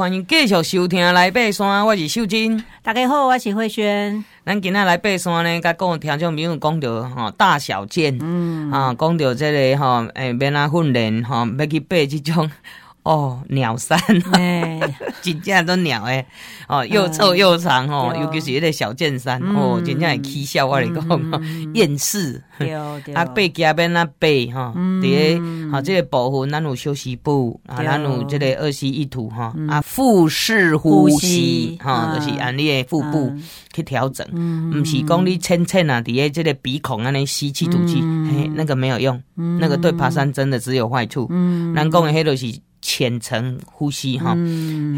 欢迎继续收听来爬山，我是秀珍。大家好，我是慧萱。咱今仔来爬山呢，甲各位听众朋友讲到吼大小件，嗯啊，讲到这个吼，诶、欸，免啊训练吼，要去爬这种。哦，鸟山，哎，真正都鸟诶，哦，又臭又长哦，尤其是那个小剑山，哦，真正会起笑我来讲，厌世，啊，背夹边那背哈，第个，啊，这个部分咱有休息部，啊，咱有这个二吸一吐哈，啊，腹式呼吸，哈，就是按你的腹部去调整，不是讲你浅浅啊，底下这个鼻孔啊，那吸气吐气，嘿，那个没有用，那个对爬山真的只有坏处，咱讲的迄都是。浅层呼吸哈，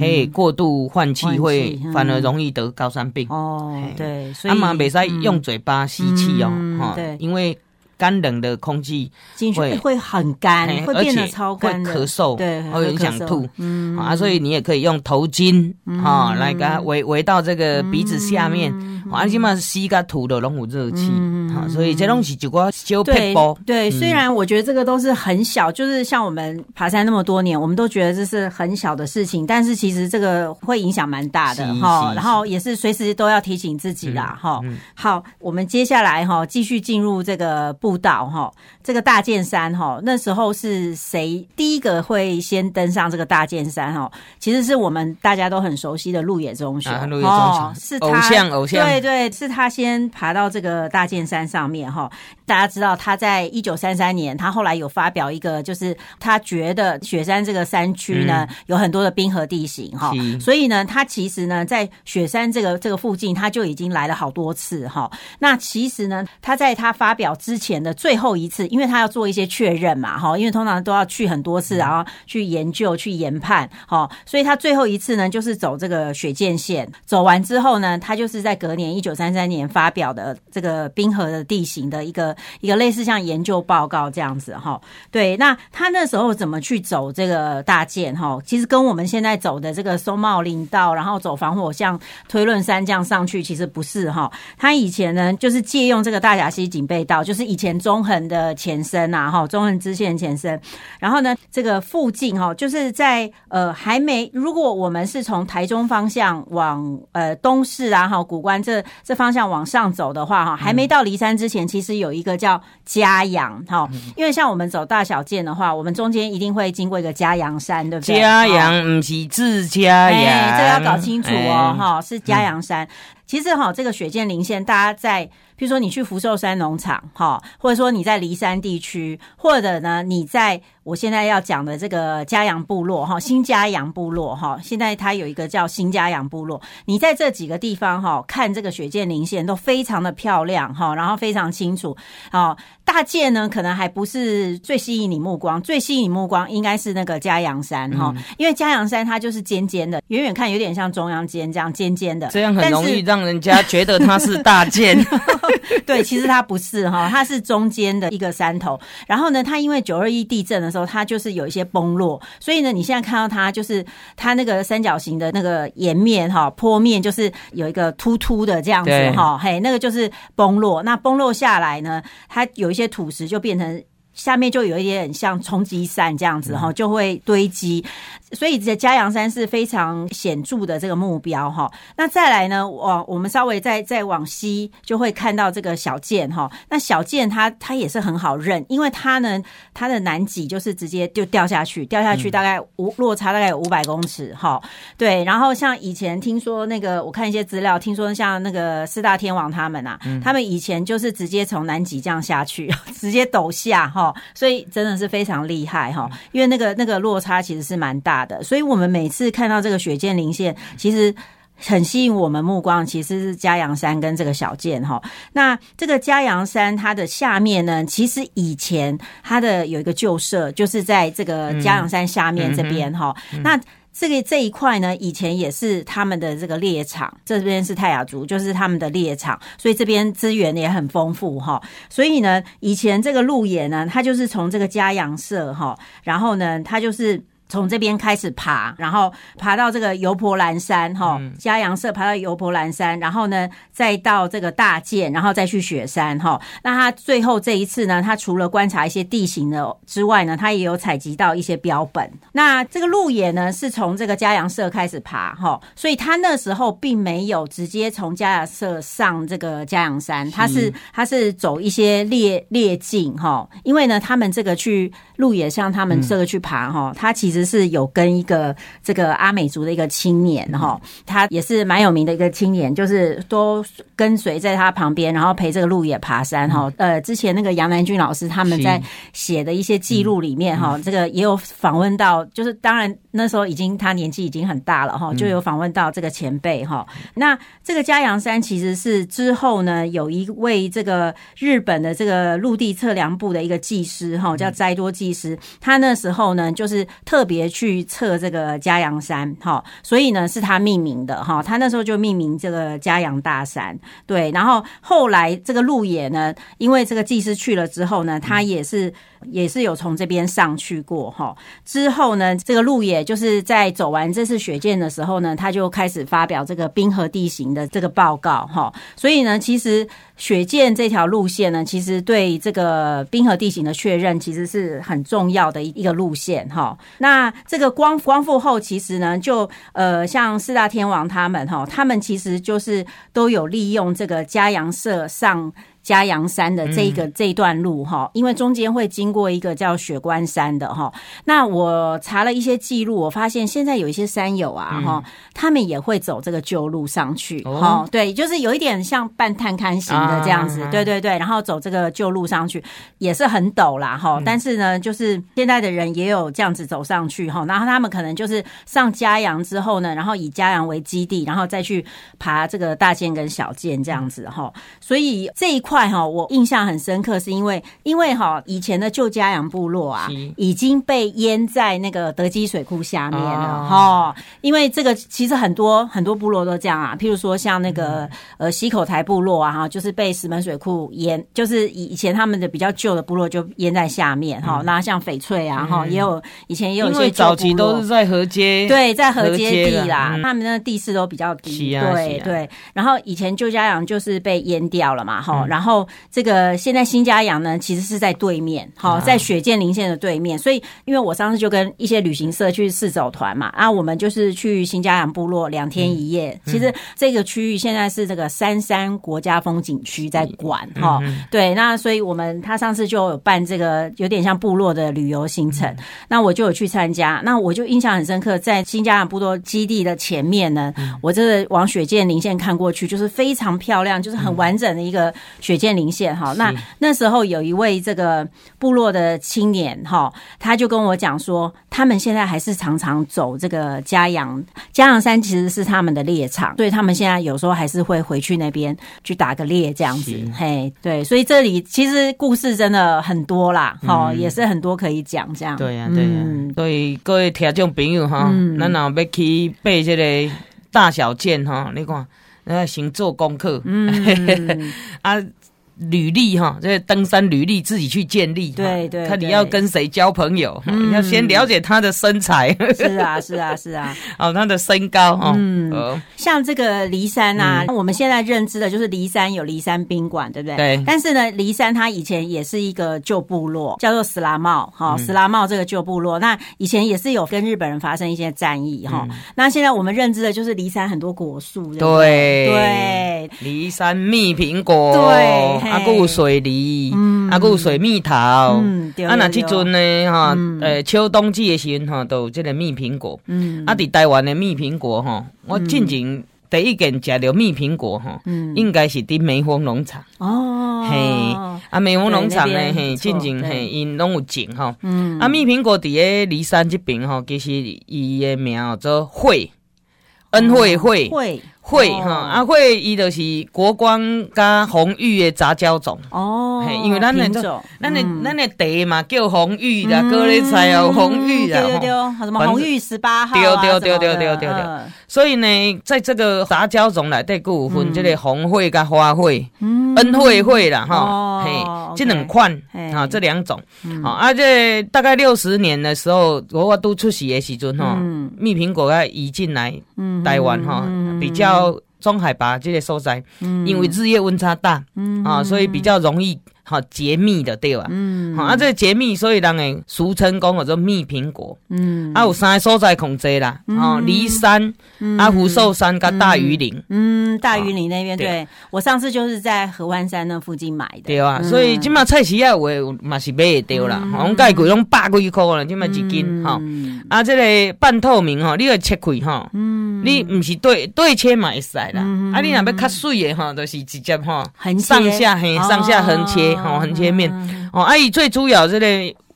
嘿，过度换气会反而容易得高山病。哦。对，所以嘛，袂使用嘴巴吸气哦，哈，对，因为干冷的空气进去会很干，会变得超干，会咳嗽，对，会很想吐，嗯啊，所以你也可以用头巾啊来给它围围到这个鼻子下面。啊，起码，吸个吐的拢有热气，好，所以这东西就个小配包。对，虽然我觉得这个都是很小，就是像我们爬山那么多年，我们都觉得这是很小的事情，但是其实这个会影响蛮大的哈。然后也是随时都要提醒自己啦哈。好，我们接下来哈继续进入这个步道哈，这个大剑山哈，那时候是谁第一个会先登上这个大剑山哈？其实是我们大家都很熟悉的鹿野中学，鹿野中学是他偶像偶像。对对，是他先爬到这个大剑山上面哈。大家知道他在一九三三年，他后来有发表一个，就是他觉得雪山这个山区呢有很多的冰河地形哈，所以呢，他其实呢在雪山这个这个附近他就已经来了好多次哈。那其实呢，他在他发表之前的最后一次，因为他要做一些确认嘛哈，因为通常都要去很多次，然后去研究、去研判哈，所以他最后一次呢就是走这个雪见线，走完之后呢，他就是在隔年。一九三三年发表的这个冰河的地形的一个一个类似像研究报告这样子哈，对，那他那时候怎么去走这个大件哈？其实跟我们现在走的这个松茂林道，然后走防火巷推论山这样上去，其实不是哈。他以前呢，就是借用这个大甲溪警备道，就是以前中横的前身呐哈，中横支线前身。然后呢，这个附近哈，就是在呃还没，如果我们是从台中方向往呃东势啊哈，古关这。这方向往上走的话，哈，还没到梨山之前，其实有一个叫嘉阳，哈，因为像我们走大小件的话，我们中间一定会经过一个嘉阳山，对不对？嘉阳不是自嘉阳，哎，这个要搞清楚哦，哈，是嘉阳山。其实哈，这个雪见林线，大家在。譬如说你去福寿山农场，哈，或者说你在离山地区，或者呢你在我现在要讲的这个嘉阳部落，哈，新嘉阳部落，哈，现在它有一个叫新嘉阳部落，你在这几个地方，哈，看这个雪见林线都非常的漂亮，哈，然后非常清楚，哦，大件呢可能还不是最吸引你目光，最吸引你目光应该是那个嘉阳山，哈，因为嘉阳山它就是尖尖的，远远看有点像中央尖这样尖尖的，这样很容易让人家觉得它是大件。对，其实它不是哈，它是中间的一个山头。然后呢，它因为九二一地震时候，它就是有一些崩落，所以呢，你现在看到它就是它那个三角形的那个岩面哈，坡面就是有一个突突的这样子哈，嘿，那个就是崩落。那崩落下来呢，它有一些土石就变成。下面就有一点像冲击扇这样子哈，就会堆积，所以这嘉阳山是非常显著的这个目标哈。那再来呢，我我们稍微再再往西，就会看到这个小剑哈。那小剑它它也是很好认，因为它呢它的南极就是直接就掉下去，掉下去大概五落差大概有五百公尺哈。对，然后像以前听说那个我看一些资料，听说像那个四大天王他们啊，他们以前就是直接从南极这样下去，直接陡下哈。哦，所以真的是非常厉害哈，因为那个那个落差其实是蛮大的，所以我们每次看到这个雪见林线，其实很吸引我们目光，其实是嘉阳山跟这个小剑哈。那这个嘉阳山它的下面呢，其实以前它的有一个旧社，就是在这个嘉阳山下面这边哈，那。这个这一块呢，以前也是他们的这个猎场，这边是泰雅族，就是他们的猎场，所以这边资源也很丰富哈。所以呢，以前这个鹿野呢，它就是从这个嘉阳社哈，然后呢，它就是。从这边开始爬，然后爬到这个油婆兰山哈，嘉阳社爬到油婆兰山，然后呢再到这个大剑，然后再去雪山哈。那他最后这一次呢，他除了观察一些地形的之外呢，他也有采集到一些标本。那这个路野呢，是从这个嘉阳社开始爬哈，所以他那时候并没有直接从嘉阳社上这个嘉阳山，他是他是走一些列列径哈，因为呢，他们这个去路野像，他们这个去爬哈，他其实。是有跟一个这个阿美族的一个青年哈，他也是蛮有名的一个青年，就是都跟随在他旁边，然后陪这个路野爬山哈。呃，之前那个杨南军老师他们在写的一些记录里面哈，这个也有访问到，就是当然那时候已经他年纪已经很大了哈，就有访问到这个前辈哈。那这个嘉阳山其实是之后呢，有一位这个日本的这个陆地测量部的一个技师哈，叫斋多技师，他那时候呢就是特别。别去测这个嘉阳山，哈，所以呢是他命名的，哈，他那时候就命名这个嘉阳大山，对，然后后来这个路野呢，因为这个技师去了之后呢，他也是。也是有从这边上去过哈，之后呢，这个路野就是在走完这次雪见的时候呢，他就开始发表这个冰河地形的这个报告哈。所以呢，其实雪见这条路线呢，其实对这个冰河地形的确认，其实是很重要的一个路线哈。那这个光光复后，其实呢，就呃，像四大天王他们哈，他们其实就是都有利用这个嘉阳社上。嘉阳山的这一个这一段路哈，因为中间会经过一个叫雪关山的哈。那我查了一些记录，我发现现在有一些山友啊哈，他们也会走这个旧路上去哈。对，就是有一点像半探勘型的这样子，对对对。然后走这个旧路上去也是很陡啦哈。但是呢，就是现在的人也有这样子走上去哈。然后他们可能就是上嘉阳之后呢，然后以嘉阳为基地，然后再去爬这个大剑跟小剑这样子哈。所以这一块。块哈，我印象很深刻，是因为因为哈以前的旧家养部落啊，已经被淹在那个德基水库下面了哈。因为这个其实很多很多部落都这样啊，譬如说像那个呃溪口台部落啊哈，就是被石门水库淹，就是以以前他们的比较旧的部落就淹在下面哈。那像翡翠啊哈，也有以前也有一些早期都是在河街，对，在河街地啦，他们那地势都比较低，对对。然后以前旧家养就是被淹掉了嘛哈，然后。然后这个现在新家阳呢，其实是在对面，好，在雪见林线的对面。所以，因为我上次就跟一些旅行社去试走团嘛，啊，我们就是去新家养部落两天一夜。其实这个区域现在是这个三山国家风景区在管哈，对。那所以我们他上次就有办这个有点像部落的旅游行程，那我就有去参加。那我就印象很深刻，在新家养部落基地的前面呢，我这个往雪见林线看过去，就是非常漂亮，就是很完整的一个雪。雪见林线哈，那那时候有一位这个部落的青年哈，他就跟我讲说，他们现在还是常常走这个嘉阳嘉阳山，其实是他们的猎场，所以他们现在有时候还是会回去那边去打个猎这样子。是嘿，对，所以这里其实故事真的很多啦，哈、嗯，也是很多可以讲这样。对呀、啊，对呀、啊，嗯、所以各位听众朋友哈，那那要去背这个大小剑哈，你看，那先做功课，嗯啊。履历哈，这登山履历自己去建立，对对，看你要跟谁交朋友，你要先了解他的身材，是啊是啊是啊，哦，他的身高哈，嗯，像这个骊山啊，我们现在认知的就是骊山有骊山宾馆，对不对？对。但是呢，骊山它以前也是一个旧部落，叫做斯拉茂，哈，斯拉茂这个旧部落，那以前也是有跟日本人发生一些战役哈。那现在我们认知的就是骊山很多果树，对对，骊山蜜苹果，对。啊，还有水梨，啊，还有水蜜桃，啊，那即阵呢，哈，呃，秋冬季的时阵，哈，都有即个蜜苹果，嗯，啊，伫台湾的蜜苹果，哈，我进前第一件食着蜜苹果，哈，应该是伫梅峰农场，哦，嘿，啊，梅峰农场呢，嘿，进前嘿，因拢有种，哈，嗯，啊，蜜苹果伫诶骊山这边，哈，其实伊的名叫做惠，恩惠惠。惠哈，啊会伊就是国光加红玉的杂交种哦，因为咱的种，咱的咱的地嘛叫红玉的，各类菜有红玉的，对对对，什么红玉十八号，对对对对对对对。所以呢，在这个杂交种内底，佫有分这个红会加花惠，恩惠会啦哈，嘿，这两款啊，这两种，好，而且大概六十年的时候，我都出席的时阵哈，蜜苹果要移进来台湾哈，比较中海拔这些所在，因为日夜温差大，啊，所以比较容易。好解密的对吧？嗯，好啊，这个结蜜，所以人诶俗称讲叫做蜜苹果。嗯，啊有三个所在控制啦，哦，骊山、啊福寿山跟大余岭。嗯，大余岭那边，对我上次就是在合欢山那附近买的。对啊，所以今嘛菜市啊，有嘛是买得到啦。我们介贵拢百几块了，今嘛一斤哈。啊，这个半透明哈，你要切开哈。嗯，你唔是对对切嘛会使啦。啊，你若要较水的哈，就是直接哈，上下嘿，上下横切。哦，横切面。哦，啊，伊最主要这个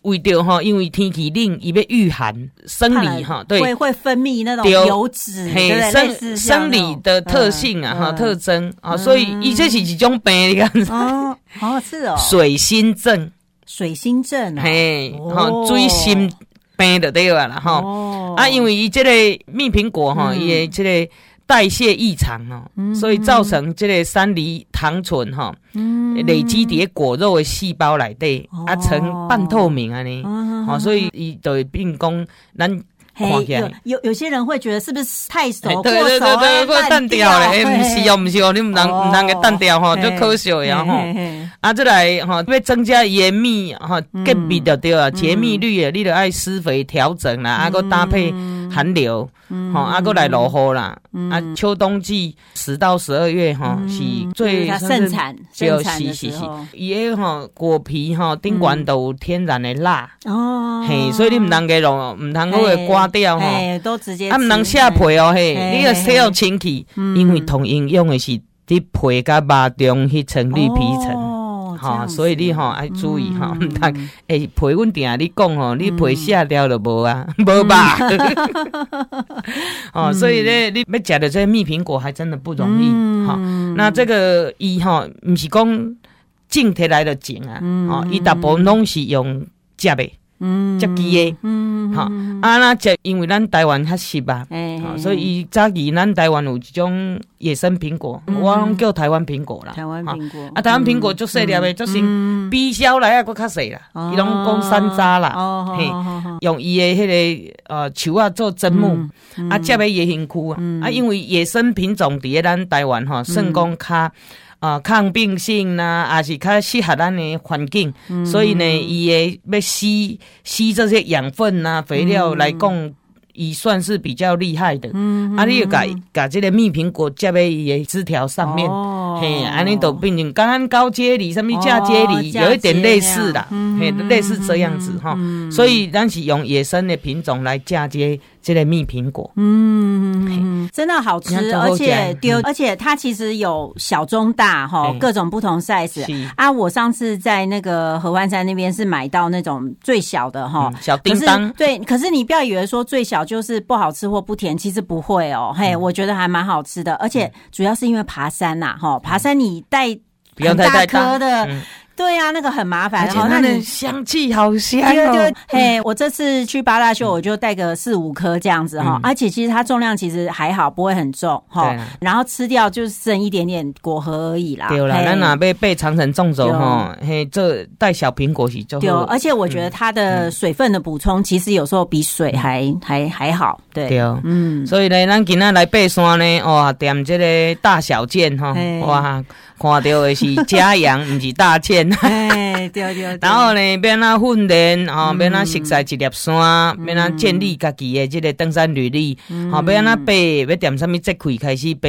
为着哈，因为天气冷，伊要御寒，生理哈，对，会会分泌那种油脂，嘿，生生理的特性啊，哈，特征啊，所以伊这是一种病，你看。哦，哦是哦，水心症，水心症，嘿，哈，水心病的对了啦，哈，啊，因为伊这个蜜苹果哈，伊的这个。代谢异常哦，所以造成这个山梨糖醇哈，累积在果肉的细胞内底，啊成半透明啊呢，哦，所以伊就会变讲咱来有有些人会觉得是不是太熟过熟会淡掉了？哎，不是哦，不是哦，你唔能唔能给淡掉哈，就可惜呀哈。啊，再来哈，要增加盐密哈，结蜜的对啊，结密率啊，你得爱施肥调整啦，啊个搭配。寒流，吼，啊，过来落雨啦，啊，秋冬季十到十二月，哈，是最盛产就产的时候。伊个吼果皮吼顶悬都有天然的蜡。哦，嘿，所以你唔通给弄，唔通给会刮掉吼，都直接啊，唔通下皮哦，嘿，你要洗要清气，因为同样用的是啲皮甲肉中迄层绿皮层。哈，所以你哈爱注意哈，唔通诶陪阮定啊！你讲吼，你陪下掉了无啊？无吧？哦，所以咧，你要食的这个蜜苹果还真的不容易哈。那这个伊哈，唔是讲种摕来的种啊，哦，伊大部分拢是用食的。嗯，接机的，嗯，好，啊，那接因为咱台湾较湿吧，所以伊早期咱台湾有一种野生苹果，我拢叫台湾苹果啦，台湾苹果，啊，台湾苹果就细粒的，就是比烧来啊，搁较细啦，伊拢讲山楂啦，嘿，用伊的迄个呃树啊做砧木，啊，接的野型区啊，啊，因为野生品种伫咱台湾吼，算讲较。啊，抗病性呐，也是较适合咱的环境，嗯、所以呢，伊会要吸吸这些养分呐、肥料来讲，伊、嗯、算是比较厉害的。嗯、啊，你又改改这个蜜苹果接在伊的枝条上面，哦、嘿，安尼都变成刚刚高阶梨，什么嫁接梨，哦、有一点类似啦，嗯、嘿，类似这样子哈。嗯、所以咱是用野生的品种来嫁接。这类蜜苹果，嗯，真的好吃，而且丢，而且它其实有小、中、大哈，各种不同 size 啊。我上次在那个合欢山那边是买到那种最小的哈，小叮当。对，可是你不要以为说最小就是不好吃或不甜，其实不会哦。嘿，我觉得还蛮好吃的，而且主要是因为爬山呐，哈，爬山你带很大颗的。对呀，那个很麻烦，然后它的香气好香哦。嘿，我这次去八大秀，我就带个四五颗这样子哈，而且其实它重量其实还好，不会很重哈。然后吃掉就剩一点点果核而已啦。对啦，那哪被被长城种走哈？嘿，这带小苹果是就。对，而且我觉得它的水分的补充，其实有时候比水还还还好。对，嗯，所以呢，咱今天来爬山呢，哇，点这个大小件哈，哇。看到的是佳阳，不是大千。哎，对对。然后呢，免那训练，哦，免那熟悉一粒山，免那建立家己的这个登山履历，好，免那爬，要点什么节气开始爬，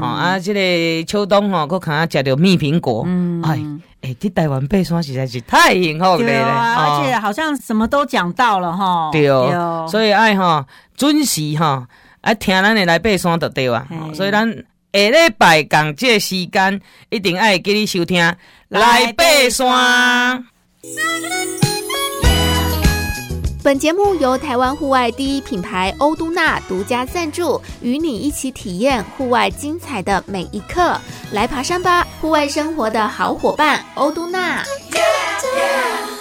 哦啊，这个秋冬吼，搁看食到蜜苹果，哎，哎，这台湾爬山实在是太幸福了。对啊，而且好像什么都讲到了哈。对哦，所以爱哈准时哈，爱听咱的来爬山就对啊，所以咱。下礼拜同这个时间，一定爱给你收听来爬山。本节目由台湾户外第一品牌欧都娜独家赞助，与你一起体验户外精彩的每一刻。来爬山吧，户外生活的好伙伴，欧都纳。Yeah!